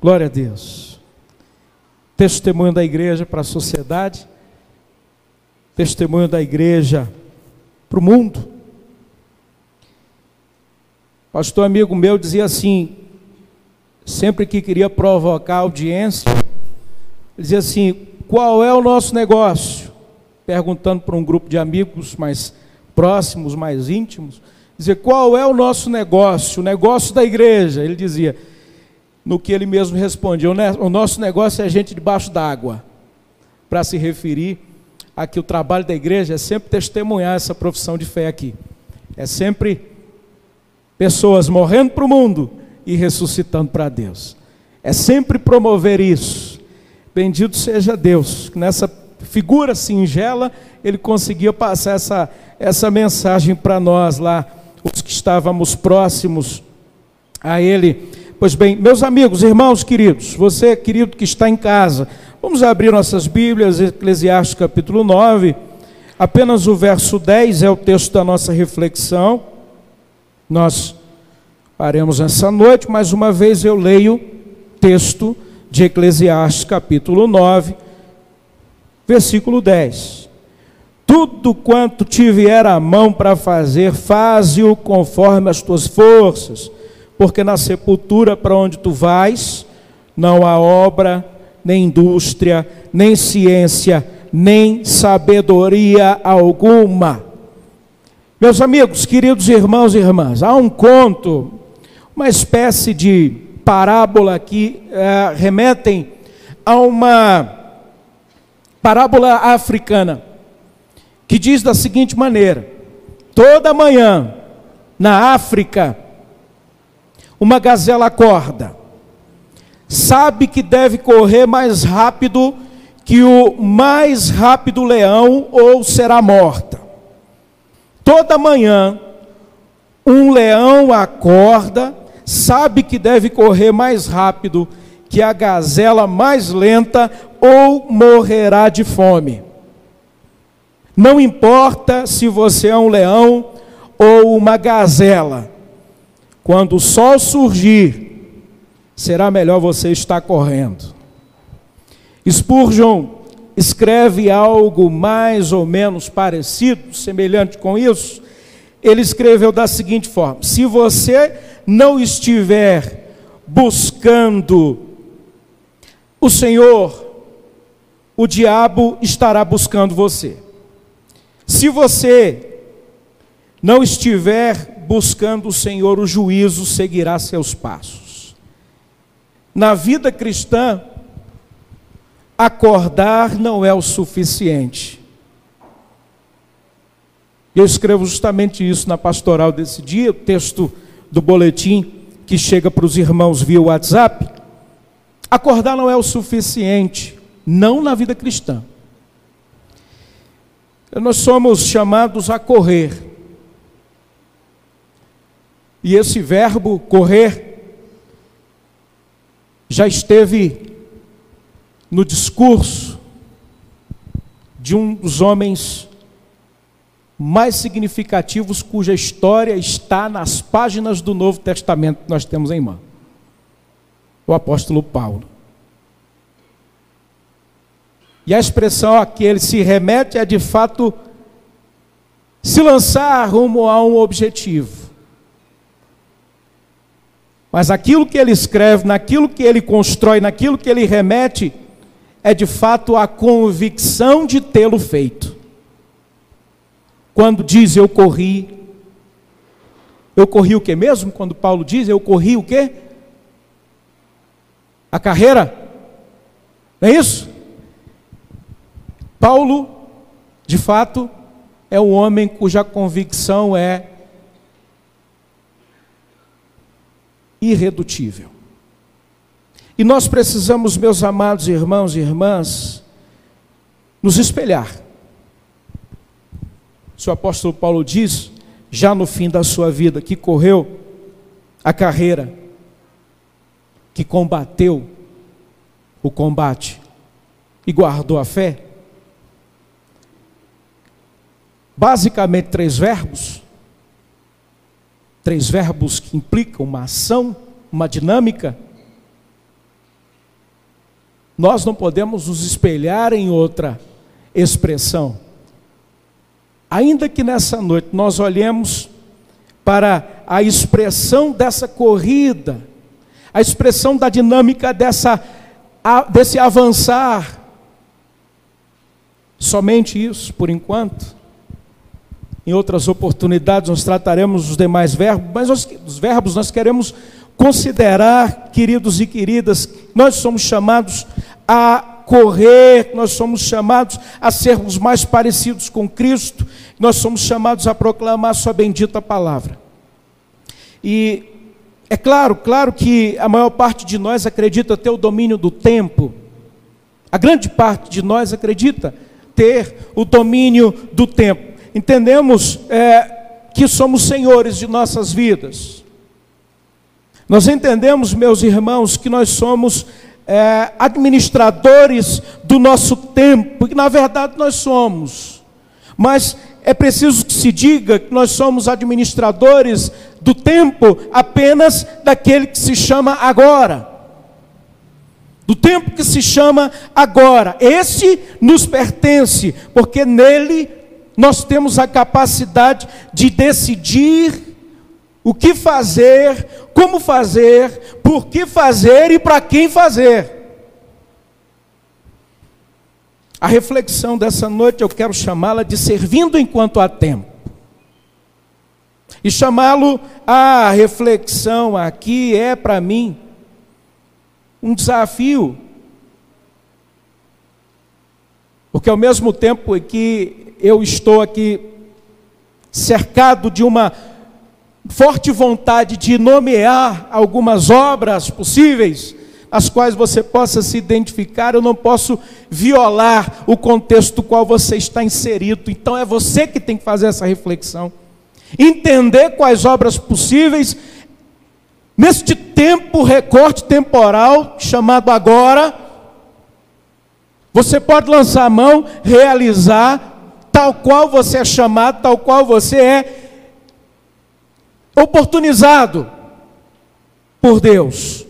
Glória a Deus. Testemunho da igreja para a sociedade, testemunho da igreja para o mundo. Pastor amigo meu dizia assim, sempre que queria provocar audiência, dizia assim: qual é o nosso negócio? Perguntando para um grupo de amigos mais próximos, mais íntimos, dizia: qual é o nosso negócio? O negócio da igreja. Ele dizia, no que ele mesmo respondia: o nosso negócio é gente debaixo d'água, para se referir a que o trabalho da igreja é sempre testemunhar essa profissão de fé aqui, é sempre pessoas morrendo para o mundo e ressuscitando para Deus, é sempre promover isso. Bendito seja Deus, que nessa figura singela ele conseguia passar essa, essa mensagem para nós lá, os que estávamos próximos a ele. Pois bem, meus amigos, irmãos queridos, você querido que está em casa, vamos abrir nossas Bíblias, Eclesiastes capítulo 9, apenas o verso 10 é o texto da nossa reflexão. Nós faremos essa noite, mais uma vez eu leio texto de Eclesiastes, capítulo 9, versículo 10. Tudo quanto te vier a mão para fazer, faze-o conforme as tuas forças, porque na sepultura para onde tu vais, não há obra, nem indústria, nem ciência, nem sabedoria alguma. Meus amigos, queridos irmãos e irmãs, há um conto, uma espécie de parábola que é, remetem a uma parábola africana, que diz da seguinte maneira: toda manhã, na África, uma gazela acorda, sabe que deve correr mais rápido que o mais rápido leão ou será morta. Toda manhã, um leão acorda sabe que deve correr mais rápido que a gazela mais lenta ou morrerá de fome. Não importa se você é um leão ou uma gazela, quando o sol surgir, será melhor você estar correndo. Spurgeon escreve algo mais ou menos parecido, semelhante com isso. Ele escreveu da seguinte forma: se você não estiver buscando o Senhor, o diabo estará buscando você. Se você não estiver buscando o Senhor, o juízo seguirá seus passos. Na vida cristã, acordar não é o suficiente. Eu escrevo justamente isso na pastoral desse dia, o texto do boletim que chega para os irmãos via WhatsApp, acordar não é o suficiente, não na vida cristã. Nós somos chamados a correr. E esse verbo correr já esteve no discurso de um dos homens mais significativos cuja história está nas páginas do Novo Testamento que nós temos em mão. O apóstolo Paulo. E a expressão a que ele se remete é de fato se lançar rumo a um objetivo. Mas aquilo que ele escreve, naquilo que ele constrói, naquilo que ele remete, é de fato a convicção de tê-lo feito. Quando diz eu corri, eu corri o que mesmo? Quando Paulo diz eu corri o que? A carreira? Não é isso? Paulo, de fato, é um homem cuja convicção é irredutível. E nós precisamos, meus amados irmãos e irmãs, nos espelhar o apóstolo Paulo diz, já no fim da sua vida, que correu a carreira, que combateu o combate e guardou a fé. Basicamente, três verbos. Três verbos que implicam uma ação, uma dinâmica. nós não podemos nos espelhar em outra expressão. Ainda que nessa noite nós olhemos para a expressão dessa corrida, a expressão da dinâmica dessa, desse avançar, somente isso, por enquanto. Em outras oportunidades nós trataremos os demais verbos, mas nós, os verbos nós queremos considerar, queridos e queridas, nós somos chamados a correr, nós somos chamados a sermos mais parecidos com Cristo, nós somos chamados a proclamar Sua bendita palavra. E é claro, claro que a maior parte de nós acredita ter o domínio do tempo, a grande parte de nós acredita ter o domínio do tempo. Entendemos é, que somos senhores de nossas vidas. Nós entendemos, meus irmãos, que nós somos é, administradores do nosso tempo, que na verdade nós somos. Mas é preciso que se diga que nós somos administradores do tempo apenas daquele que se chama agora. Do tempo que se chama agora. Esse nos pertence, porque nele nós temos a capacidade de decidir o que fazer, como fazer, por que fazer e para quem fazer. A reflexão dessa noite eu quero chamá-la de servindo enquanto há tempo. E chamá-lo a reflexão aqui é para mim um desafio. Porque ao mesmo tempo que eu estou aqui cercado de uma forte vontade de nomear algumas obras possíveis, as quais você possa se identificar, eu não posso violar o contexto qual você está inserido. Então é você que tem que fazer essa reflexão. Entender quais obras possíveis neste tempo recorte temporal chamado agora, você pode lançar a mão, realizar tal qual você é chamado, tal qual você é oportunizado por Deus.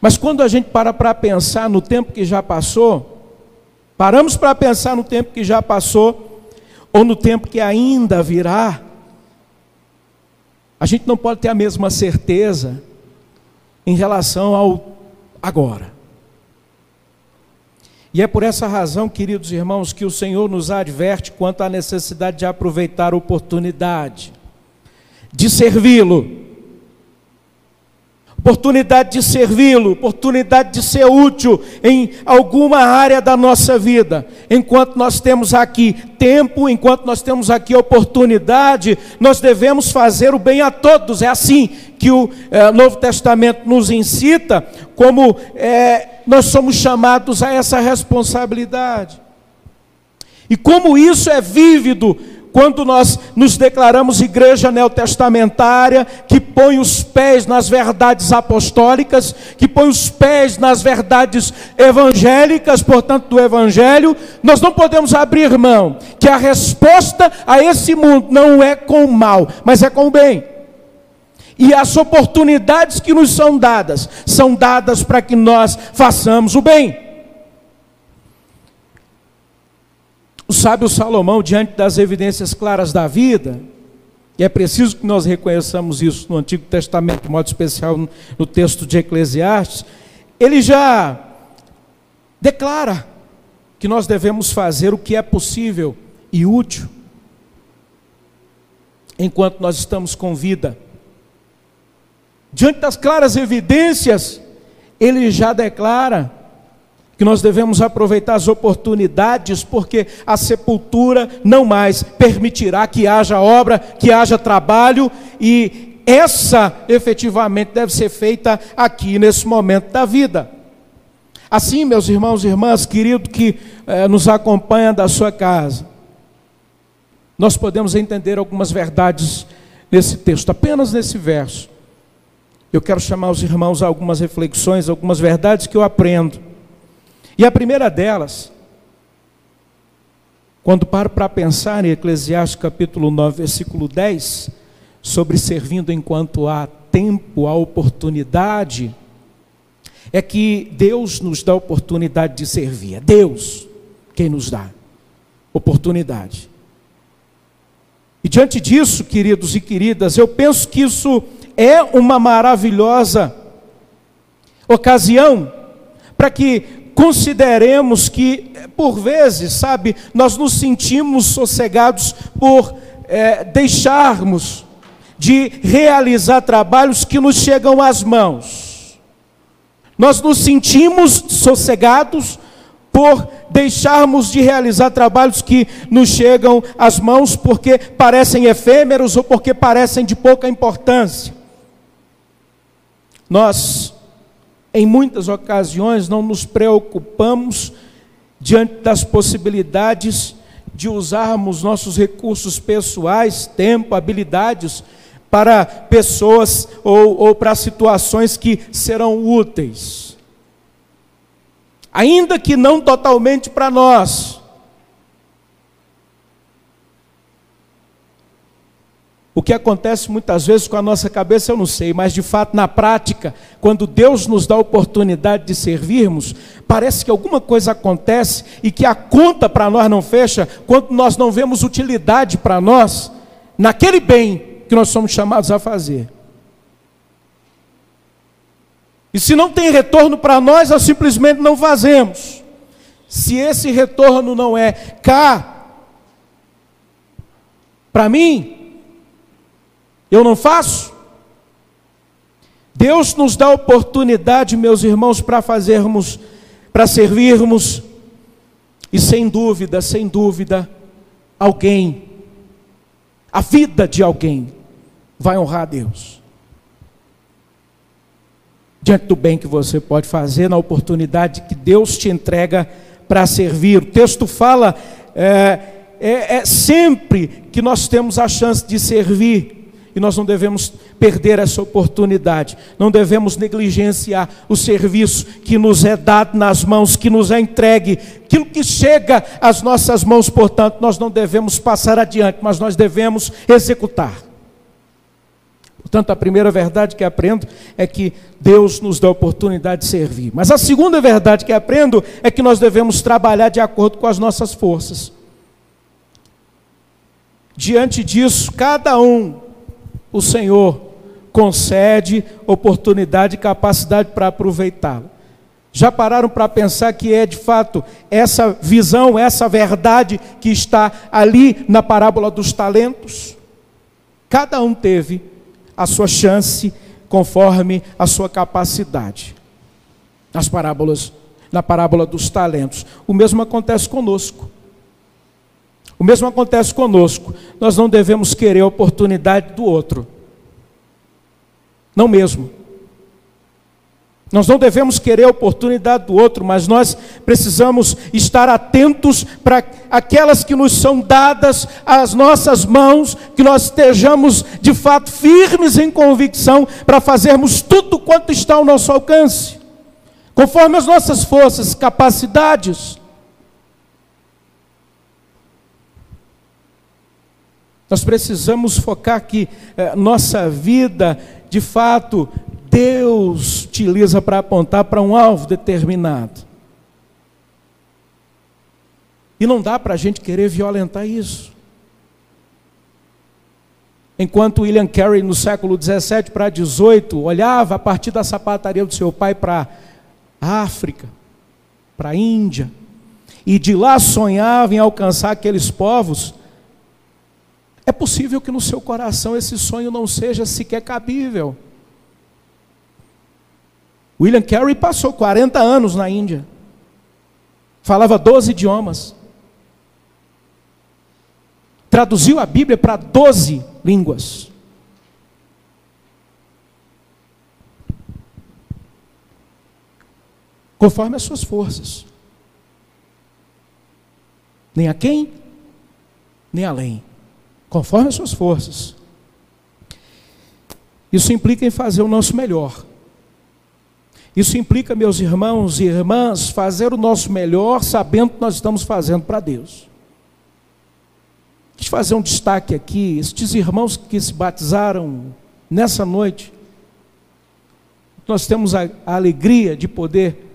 Mas quando a gente para para pensar no tempo que já passou, paramos para pensar no tempo que já passou, ou no tempo que ainda virá, a gente não pode ter a mesma certeza em relação ao agora. E é por essa razão, queridos irmãos, que o Senhor nos adverte quanto à necessidade de aproveitar a oportunidade, de servi-lo, oportunidade de servi-lo, oportunidade de ser útil em alguma área da nossa vida. Enquanto nós temos aqui tempo, enquanto nós temos aqui oportunidade, nós devemos fazer o bem a todos. É assim que o é, Novo Testamento nos incita, como é, nós somos chamados a essa responsabilidade. E como isso é vívido quando nós nos declaramos igreja neotestamentária, que põe os pés nas verdades apostólicas, que põe os pés nas verdades evangélicas, portanto, do Evangelho, nós não podemos abrir mão que a resposta a esse mundo não é com o mal, mas é com o bem. E as oportunidades que nos são dadas, são dadas para que nós façamos o bem. O sábio Salomão, diante das evidências claras da vida, e é preciso que nós reconheçamos isso no Antigo Testamento, de modo especial no texto de Eclesiastes, ele já declara que nós devemos fazer o que é possível e útil enquanto nós estamos com vida. Diante das claras evidências, ele já declara que nós devemos aproveitar as oportunidades, porque a sepultura não mais permitirá que haja obra, que haja trabalho, e essa efetivamente deve ser feita aqui nesse momento da vida. Assim, meus irmãos e irmãs, querido que eh, nos acompanha da sua casa, nós podemos entender algumas verdades nesse texto, apenas nesse verso. Eu quero chamar os irmãos a algumas reflexões, algumas verdades que eu aprendo e a primeira delas, quando paro para pensar em Eclesiastes capítulo 9, versículo 10, sobre servindo enquanto há tempo, há oportunidade, é que Deus nos dá oportunidade de servir. É Deus quem nos dá oportunidade. E diante disso, queridos e queridas, eu penso que isso é uma maravilhosa ocasião para que consideremos que, por vezes, sabe, nós nos sentimos sossegados por é, deixarmos de realizar trabalhos que nos chegam às mãos. Nós nos sentimos sossegados por deixarmos de realizar trabalhos que nos chegam às mãos porque parecem efêmeros ou porque parecem de pouca importância. Nós, em muitas ocasiões, não nos preocupamos diante das possibilidades de usarmos nossos recursos pessoais, tempo, habilidades, para pessoas ou, ou para situações que serão úteis. Ainda que não totalmente para nós. O que acontece muitas vezes com a nossa cabeça eu não sei, mas de fato na prática, quando Deus nos dá a oportunidade de servirmos, parece que alguma coisa acontece e que a conta para nós não fecha, quando nós não vemos utilidade para nós naquele bem que nós somos chamados a fazer. E se não tem retorno para nós, nós simplesmente não fazemos. Se esse retorno não é cá, para mim, eu não faço. Deus nos dá oportunidade, meus irmãos, para fazermos, para servirmos, e sem dúvida, sem dúvida, alguém, a vida de alguém, vai honrar a Deus. Diante do bem que você pode fazer, na oportunidade que Deus te entrega para servir. O texto fala, é, é, é sempre que nós temos a chance de servir, e nós não devemos perder essa oportunidade, não devemos negligenciar o serviço que nos é dado nas mãos, que nos é entregue, aquilo que chega às nossas mãos, portanto, nós não devemos passar adiante, mas nós devemos executar. Portanto, a primeira verdade que aprendo é que Deus nos dá a oportunidade de servir. Mas a segunda verdade que aprendo é que nós devemos trabalhar de acordo com as nossas forças. Diante disso, cada um, o Senhor concede oportunidade e capacidade para aproveitá-la. Já pararam para pensar que é de fato essa visão, essa verdade que está ali na parábola dos talentos? Cada um teve a sua chance conforme a sua capacidade. Nas parábolas, na parábola dos talentos. O mesmo acontece conosco. O mesmo acontece conosco. Nós não devemos querer a oportunidade do outro. Não mesmo. Nós não devemos querer a oportunidade do outro, mas nós precisamos estar atentos para aquelas que nos são dadas às nossas mãos, que nós estejamos de fato firmes em convicção para fazermos tudo quanto está ao nosso alcance, conforme as nossas forças, capacidades. Nós precisamos focar que eh, nossa vida, de fato, Deus utiliza para apontar para um alvo determinado. E não dá para a gente querer violentar isso. Enquanto William Carey, no século 17 para 18, olhava a partir da sapataria do seu pai para a África, para a Índia, e de lá sonhava em alcançar aqueles povos, é possível que no seu coração esse sonho não seja sequer cabível. William Carey passou 40 anos na Índia. Falava 12 idiomas. Traduziu a Bíblia para 12 línguas. Conforme as suas forças. Nem a quem, nem além. Conforme as suas forças. Isso implica em fazer o nosso melhor. Isso implica, meus irmãos e irmãs, fazer o nosso melhor sabendo que nós estamos fazendo para Deus. Quis fazer um destaque aqui, estes irmãos que se batizaram nessa noite, nós temos a, a alegria de poder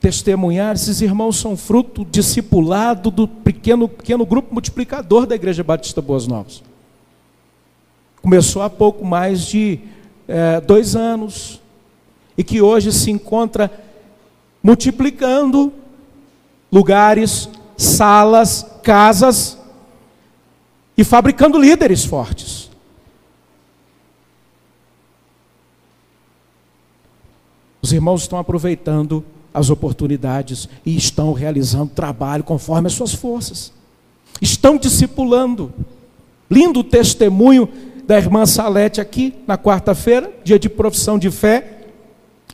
testemunhar, esses irmãos são fruto discipulado do pequeno, pequeno grupo multiplicador da Igreja Batista Boas Novas. Começou há pouco mais de é, dois anos, e que hoje se encontra multiplicando lugares, salas, casas e fabricando líderes fortes. Os irmãos estão aproveitando as oportunidades e estão realizando trabalho conforme as suas forças. Estão discipulando. Lindo testemunho da irmã Salete aqui na quarta-feira, dia de profissão de fé,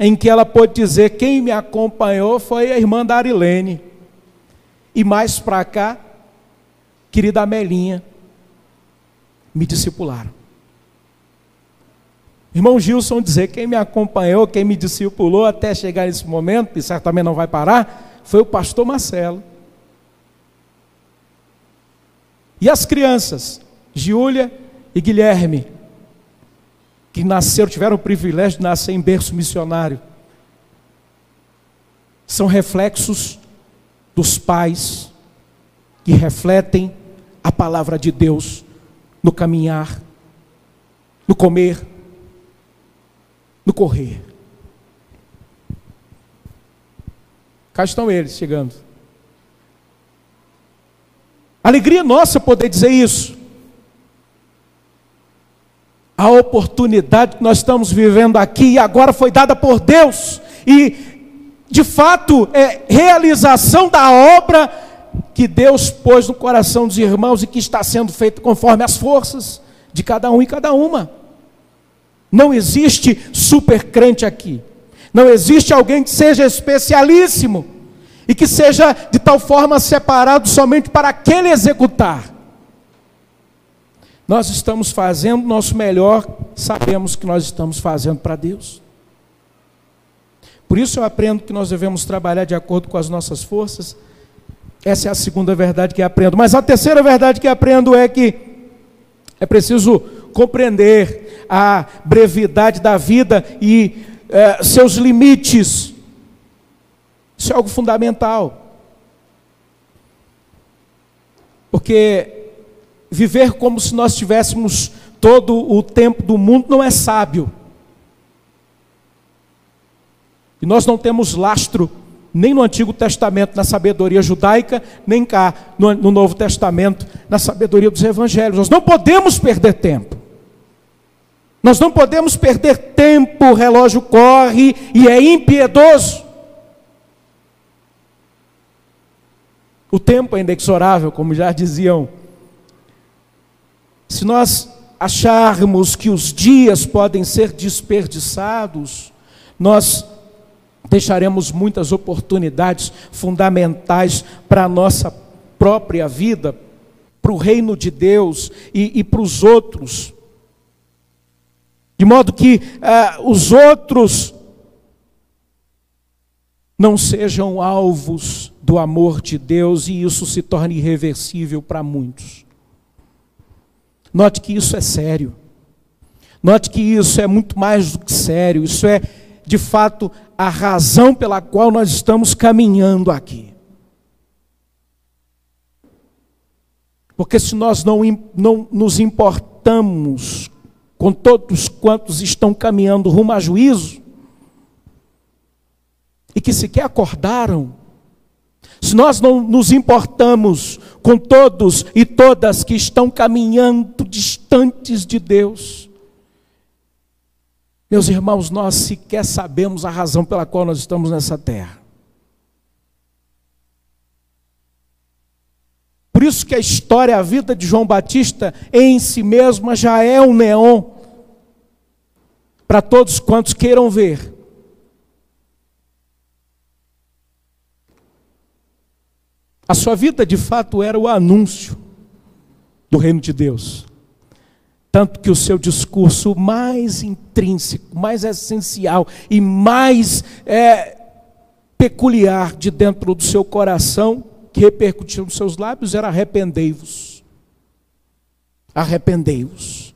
em que ela pôde dizer: quem me acompanhou foi a irmã Darilene. E mais para cá, querida Amelinha, me discipularam. Irmão Gilson dizer, quem me acompanhou, quem me discipulou até chegar nesse momento, e certamente não vai parar, foi o pastor Marcelo. E as crianças, Giúlia e Guilherme, que nasceram, tiveram o privilégio de nascer em berço missionário, são reflexos dos pais que refletem a palavra de Deus no caminhar, no comer, no correr. Cá estão eles chegando. Alegria nossa poder dizer isso. A oportunidade que nós estamos vivendo aqui e agora foi dada por Deus e de fato é realização da obra que Deus pôs no coração dos irmãos e que está sendo feito conforme as forças de cada um e cada uma. Não existe super crente aqui. Não existe alguém que seja especialíssimo e que seja de tal forma separado somente para aquele executar. Nós estamos fazendo nosso melhor, sabemos que nós estamos fazendo para Deus. Por isso eu aprendo que nós devemos trabalhar de acordo com as nossas forças. Essa é a segunda verdade que aprendo. Mas a terceira verdade que aprendo é que é preciso compreender a brevidade da vida e é, seus limites. Isso é algo fundamental. Porque viver como se nós tivéssemos todo o tempo do mundo não é sábio. E nós não temos lastro nem no Antigo Testamento, na sabedoria judaica, nem cá no, no Novo Testamento, na sabedoria dos evangelhos. Nós não podemos perder tempo. Nós não podemos perder tempo, o relógio corre e é impiedoso. O tempo é inexorável, como já diziam. Se nós acharmos que os dias podem ser desperdiçados, nós deixaremos muitas oportunidades fundamentais para a nossa própria vida, para o reino de Deus e, e para os outros. De modo que ah, os outros não sejam alvos do amor de Deus e isso se torne irreversível para muitos. Note que isso é sério. Note que isso é muito mais do que sério. Isso é, de fato, a razão pela qual nós estamos caminhando aqui. Porque se nós não, não nos importamos com todos quantos estão caminhando rumo a juízo, e que sequer acordaram, se nós não nos importamos com todos e todas que estão caminhando distantes de Deus, meus irmãos, nós sequer sabemos a razão pela qual nós estamos nessa terra. Isso que a história, a vida de João Batista em si mesma já é um neon para todos quantos queiram ver. A sua vida de fato era o anúncio do reino de Deus. Tanto que o seu discurso mais intrínseco, mais essencial e mais é, peculiar de dentro do seu coração, que repercutiu nos seus lábios, era arrependei-vos. Arrependei-vos,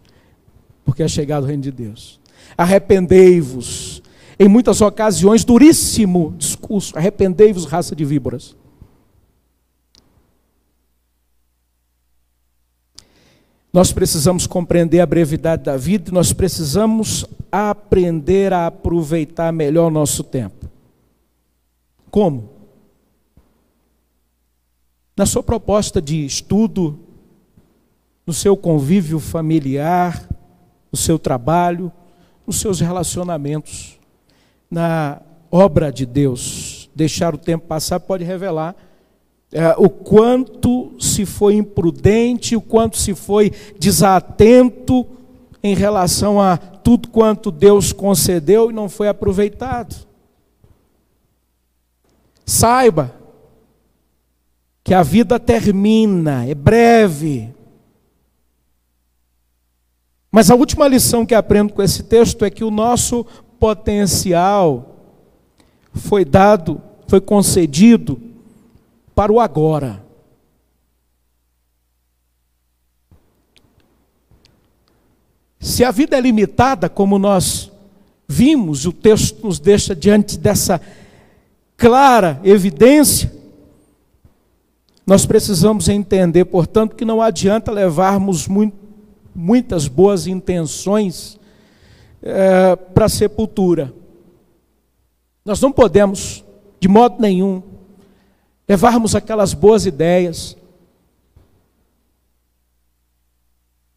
porque é chegado o reino de Deus. Arrependei-vos em muitas ocasiões, duríssimo discurso: arrependei-vos, raça de víboras. Nós precisamos compreender a brevidade da vida e nós precisamos aprender a aproveitar melhor o nosso tempo. Como? Na sua proposta de estudo, no seu convívio familiar, no seu trabalho, nos seus relacionamentos, na obra de Deus. Deixar o tempo passar pode revelar é, o quanto se foi imprudente, o quanto se foi desatento em relação a tudo quanto Deus concedeu e não foi aproveitado. Saiba que a vida termina, é breve. Mas a última lição que aprendo com esse texto é que o nosso potencial foi dado, foi concedido para o agora. Se a vida é limitada, como nós vimos, o texto nos deixa diante dessa clara evidência, nós precisamos entender, portanto, que não adianta levarmos muito, muitas boas intenções é, para a sepultura. Nós não podemos, de modo nenhum, levarmos aquelas boas ideias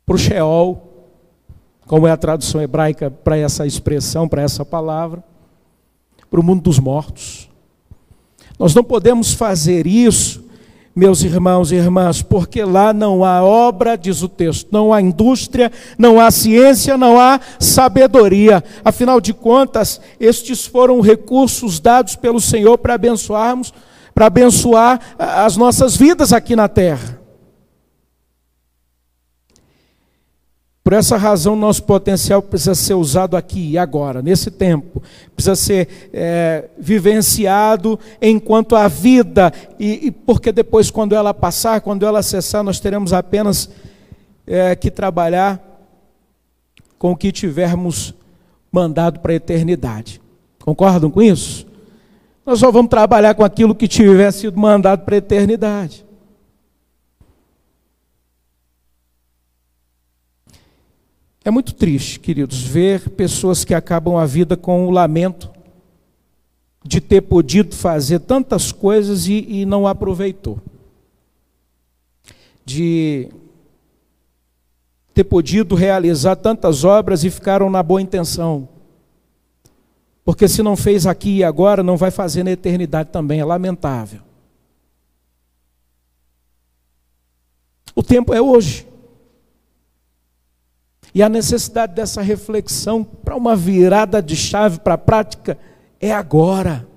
para o Sheol, como é a tradução hebraica para essa expressão, para essa palavra, para o mundo dos mortos. Nós não podemos fazer isso, meus irmãos e irmãs, porque lá não há obra, diz o texto, não há indústria, não há ciência, não há sabedoria. Afinal de contas, estes foram recursos dados pelo Senhor para abençoarmos para abençoar as nossas vidas aqui na terra. Por essa razão, nosso potencial precisa ser usado aqui e agora, nesse tempo. Precisa ser é, vivenciado enquanto a vida, e, e, porque depois, quando ela passar, quando ela cessar, nós teremos apenas é, que trabalhar com o que tivermos mandado para a eternidade. Concordam com isso? Nós só vamos trabalhar com aquilo que tiver sido mandado para a eternidade. É muito triste, queridos, ver pessoas que acabam a vida com o lamento de ter podido fazer tantas coisas e, e não aproveitou. De ter podido realizar tantas obras e ficaram na boa intenção porque se não fez aqui e agora, não vai fazer na eternidade também. É lamentável. O tempo é hoje. E a necessidade dessa reflexão para uma virada de chave para a prática é agora.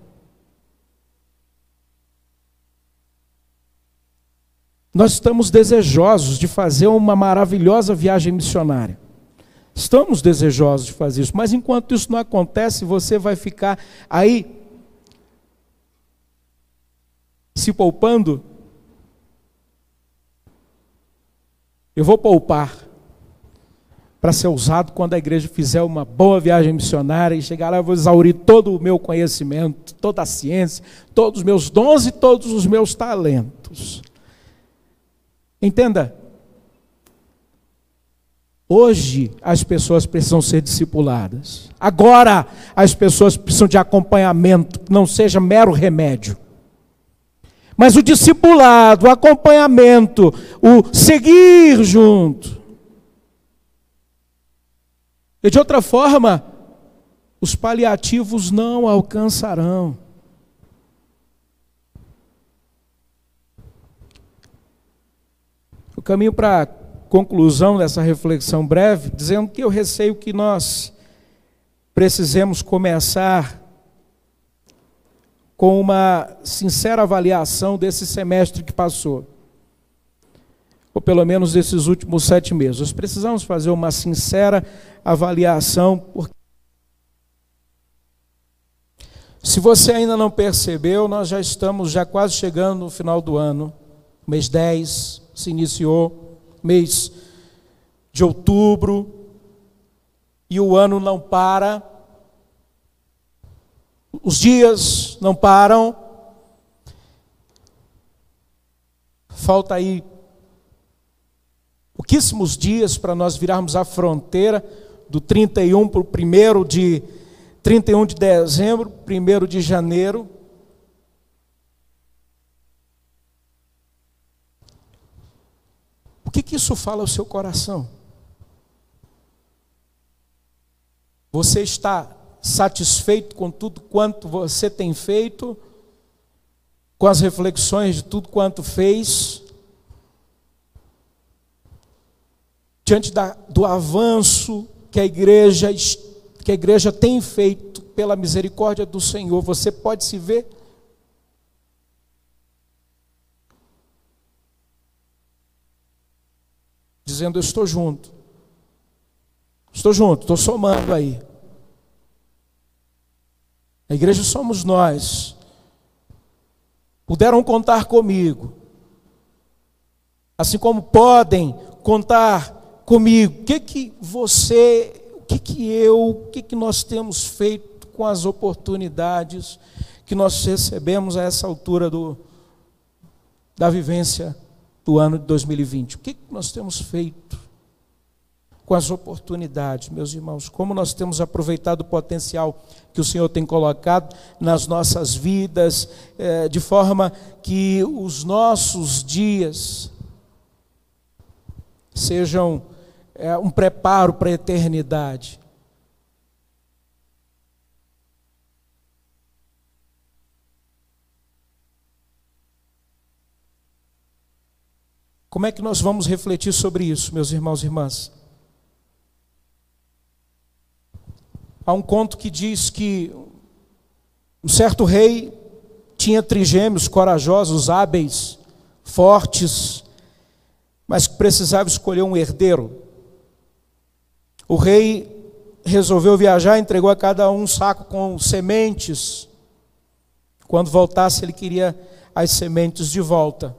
Nós estamos desejosos de fazer uma maravilhosa viagem missionária. Estamos desejosos de fazer isso, mas enquanto isso não acontece, você vai ficar aí se poupando. Eu vou poupar para ser usado quando a igreja fizer uma boa viagem missionária e chegar lá, eu vou exaurir todo o meu conhecimento, toda a ciência, todos os meus dons e todos os meus talentos. Entenda, Hoje as pessoas precisam ser discipuladas. Agora as pessoas precisam de acompanhamento, não seja mero remédio. Mas o discipulado, o acompanhamento, o seguir junto. E de outra forma, os paliativos não alcançarão. O caminho para conclusão dessa reflexão breve, dizendo que eu receio que nós precisemos começar com uma sincera avaliação desse semestre que passou, ou pelo menos desses últimos sete meses. Nós precisamos fazer uma sincera avaliação, porque se você ainda não percebeu, nós já estamos já quase chegando no final do ano, mês 10 se iniciou mês de outubro, e o ano não para. os dias não param. Falta aí pouquíssimos dias para nós virarmos a fronteira do 31 para o 1 de 31 de dezembro, 1 de janeiro. O que, que isso fala ao seu coração? Você está satisfeito com tudo quanto você tem feito, com as reflexões de tudo quanto fez, diante da, do avanço que a igreja que a igreja tem feito pela misericórdia do Senhor, você pode se ver dizendo eu estou junto. Estou junto, estou somando aí. A igreja somos nós. Puderam contar comigo. Assim como podem contar comigo. O que que você, o que que eu, o que que nós temos feito com as oportunidades que nós recebemos a essa altura do, da vivência do ano de 2020? O que, que nós temos feito? com as oportunidades, meus irmãos, como nós temos aproveitado o potencial que o Senhor tem colocado nas nossas vidas, é, de forma que os nossos dias sejam é, um preparo para a eternidade. Como é que nós vamos refletir sobre isso, meus irmãos e irmãs? Há um conto que diz que um certo rei tinha trigêmeos corajosos, hábeis, fortes, mas que precisava escolher um herdeiro. O rei resolveu viajar, entregou a cada um um saco com sementes. Quando voltasse, ele queria as sementes de volta.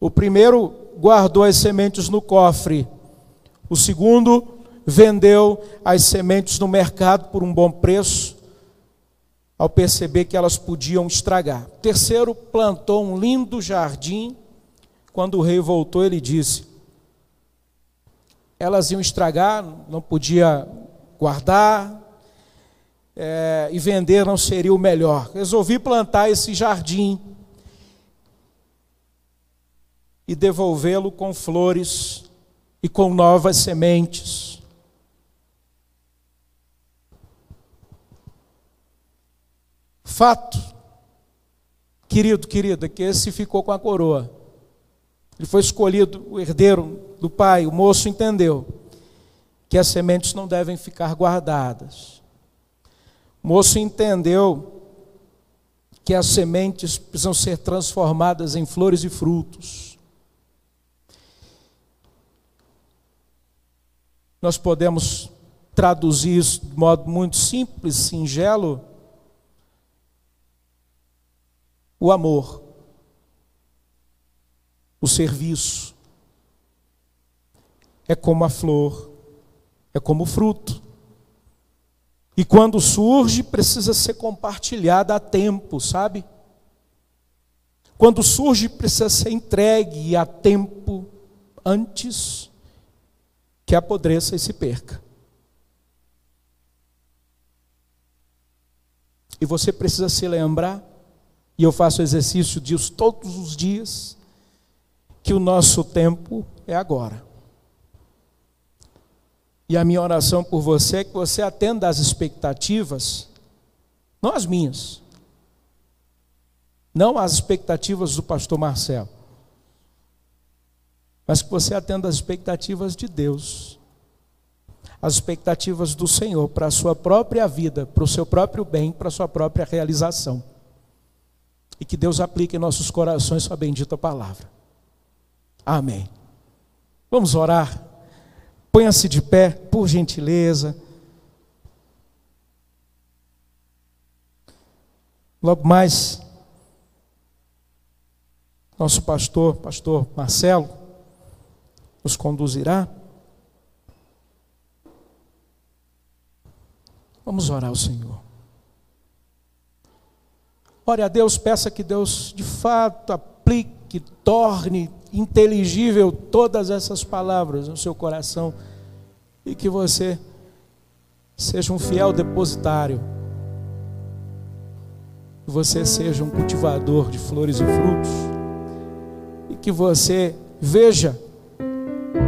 O primeiro guardou as sementes no cofre, o segundo vendeu as sementes no mercado por um bom preço, ao perceber que elas podiam estragar. O terceiro plantou um lindo jardim. Quando o rei voltou, ele disse: elas iam estragar, não podia guardar, é, e vender não seria o melhor. Resolvi plantar esse jardim e devolvê-lo com flores e com novas sementes. Fato, querido, querida, que esse ficou com a coroa. Ele foi escolhido o herdeiro do pai. O moço entendeu que as sementes não devem ficar guardadas. O moço entendeu que as sementes precisam ser transformadas em flores e frutos. Nós podemos traduzir isso de modo muito simples, singelo, o amor, o serviço. É como a flor, é como o fruto. E quando surge, precisa ser compartilhada a tempo, sabe? Quando surge, precisa ser entregue a tempo antes que apodreça e se perca. E você precisa se lembrar e eu faço exercício disso todos os dias, que o nosso tempo é agora. E a minha oração por você é que você atenda às expectativas, não as minhas, não às expectativas do pastor Marcelo, mas que você atenda às expectativas de Deus, as expectativas do Senhor para a sua própria vida, para o seu próprio bem, para a sua própria realização e que Deus aplique em nossos corações sua bendita palavra. Amém. Vamos orar. Ponha-se de pé, por gentileza. Logo mais, nosso pastor, pastor Marcelo, nos conduzirá. Vamos orar ao Senhor. Ore a Deus, peça que Deus de fato aplique, torne inteligível todas essas palavras no seu coração e que você seja um fiel depositário, que você seja um cultivador de flores e frutos. E que você veja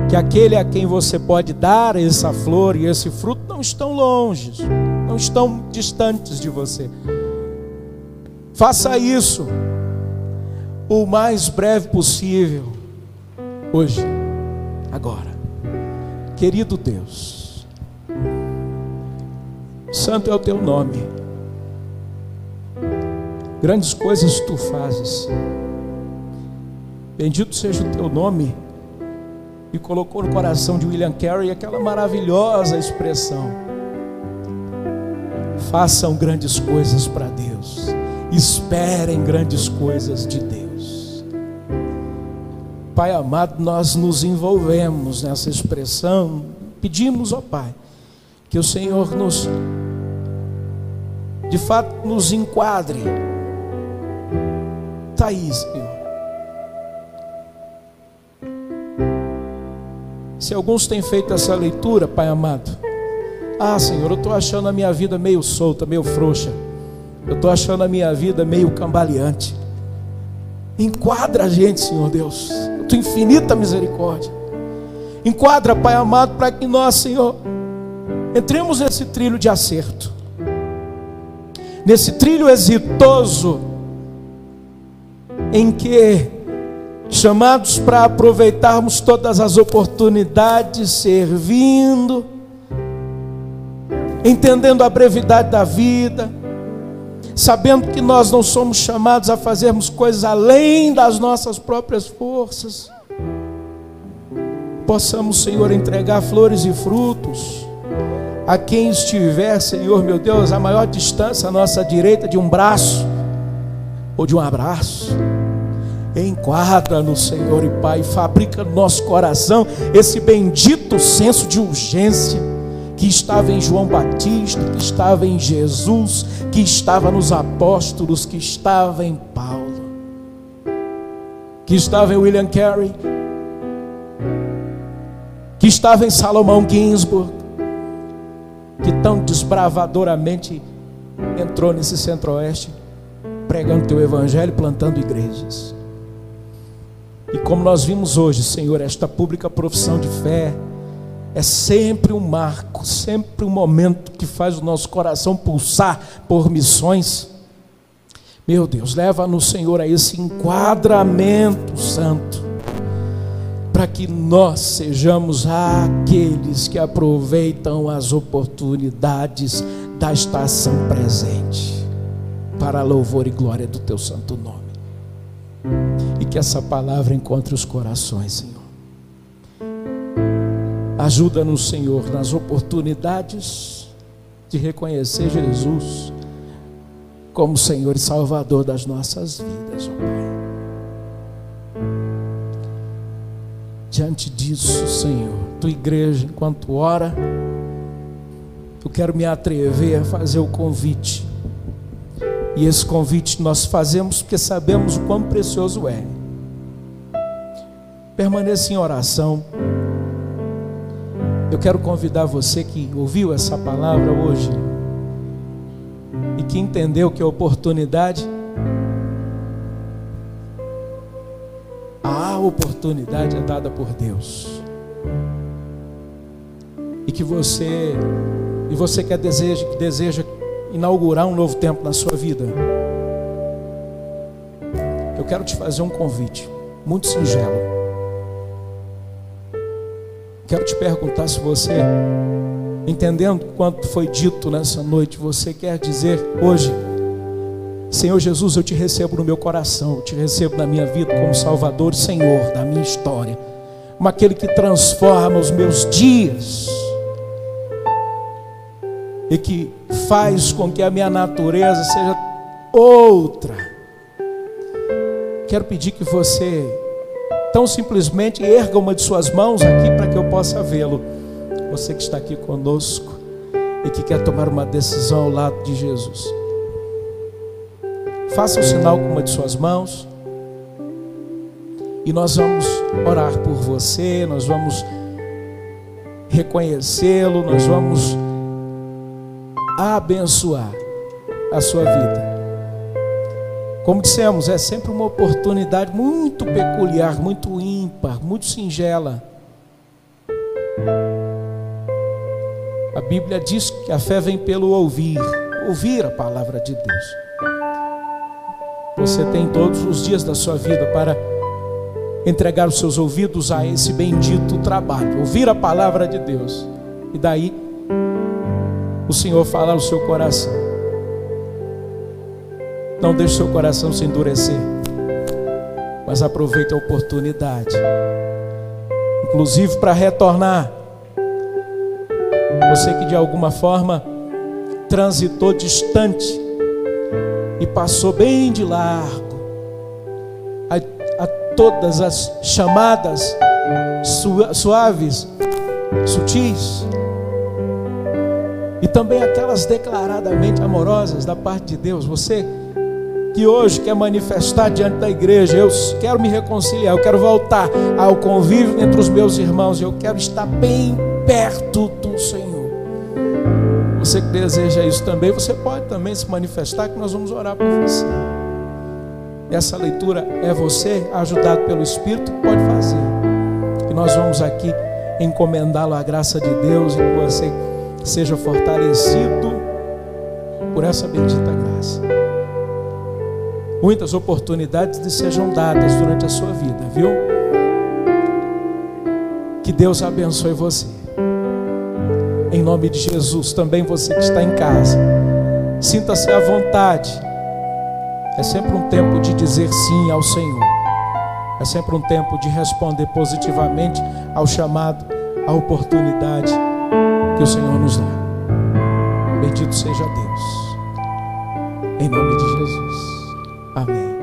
que aquele a quem você pode dar essa flor e esse fruto não estão longe, não estão distantes de você. Faça isso o mais breve possível, hoje, agora. Querido Deus, Santo é o teu nome, grandes coisas tu fazes, bendito seja o teu nome. E colocou no coração de William Carey aquela maravilhosa expressão: façam grandes coisas para Deus, esperem grandes coisas de Deus. Pai amado, nós nos envolvemos nessa expressão, pedimos ao Pai que o Senhor nos, de fato, nos enquadre. Está aí, Senhor Se alguns têm feito essa leitura, Pai amado, ah, Senhor, eu estou achando a minha vida meio solta, meio frouxa, eu estou achando a minha vida meio cambaleante. Enquadra a gente, Senhor Deus, tua infinita misericórdia. Enquadra, Pai amado, para que nós, Senhor, entremos nesse trilho de acerto, nesse trilho exitoso, em que chamados para aproveitarmos todas as oportunidades, servindo, entendendo a brevidade da vida, sabendo que nós não somos chamados a fazermos coisas além das nossas próprias forças. Possamos, Senhor, entregar flores e frutos a quem estiver, Senhor meu Deus, a maior distância à nossa direita de um braço ou de um abraço enquadra no Senhor e Pai, fabrica no nosso coração esse bendito senso de urgência que estava em João Batista, que estava em Jesus, que estava nos apóstolos, que estava em Paulo, que estava em William Carey, que estava em Salomão Ginsburg, que tão desbravadoramente entrou nesse centro-oeste, pregando teu evangelho, plantando igrejas. E como nós vimos hoje, Senhor, esta pública profissão de fé é sempre um marco, sempre um momento que faz o nosso coração pulsar por missões. Meu Deus, leva-nos, Senhor, a esse enquadramento santo, para que nós sejamos aqueles que aproveitam as oportunidades da estação presente, para louvor e glória do Teu santo nome e que essa palavra encontre os corações, Senhor. Ajuda-nos, Senhor, nas oportunidades de reconhecer Jesus como Senhor e Salvador das nossas vidas, ó Pai. Diante disso, Senhor, tua igreja, enquanto ora, eu quero me atrever a fazer o convite e esse convite nós fazemos porque sabemos o quão precioso é. Permaneça em oração. Eu quero convidar você que ouviu essa palavra hoje e que entendeu que a oportunidade, a oportunidade é dada por Deus. E que você, e você que deseja, que deseja inaugurar um novo tempo na sua vida, eu quero te fazer um convite muito singelo. Quero te perguntar se você, entendendo quanto foi dito nessa noite, você quer dizer hoje, Senhor Jesus, eu te recebo no meu coração, eu te recebo na minha vida como Salvador e Senhor da minha história, como aquele que transforma os meus dias e que faz com que a minha natureza seja outra. Quero pedir que você, tão simplesmente, erga uma de suas mãos aqui para que eu possa vê-lo. Você que está aqui conosco e que quer tomar uma decisão ao lado de Jesus. faça o sinal com uma de suas mãos. E nós vamos orar por você, nós vamos reconhecê-lo, nós vamos abençoar a sua vida. Como dissemos, é sempre uma oportunidade muito peculiar, muito ímpar, muito singela. A Bíblia diz que a fé vem pelo ouvir, ouvir a palavra de Deus. Você tem todos os dias da sua vida para entregar os seus ouvidos a esse bendito trabalho, ouvir a palavra de Deus. E daí o Senhor falar no seu coração. Não deixe seu coração se endurecer, mas aproveite a oportunidade, inclusive para retornar. Você que de alguma forma transitou distante e passou bem de largo a, a todas as chamadas suaves, sutis, e também aquelas declaradamente amorosas da parte de Deus. Você que hoje quer manifestar diante da igreja, eu quero me reconciliar, eu quero voltar ao convívio entre os meus irmãos, eu quero estar bem perto do Senhor. Você que deseja isso também, você pode também se manifestar que nós vamos orar por você. Essa leitura é você, ajudado pelo Espírito, que pode fazer. E nós vamos aqui encomendá-lo à graça de Deus e que você seja fortalecido por essa bendita graça. Muitas oportunidades lhe sejam dadas durante a sua vida, viu? Que Deus abençoe você. Em nome de Jesus, também você que está em casa, sinta-se à vontade. É sempre um tempo de dizer sim ao Senhor. É sempre um tempo de responder positivamente ao chamado, à oportunidade que o Senhor nos dá. Bendito seja Deus. Em nome de Jesus. Amém.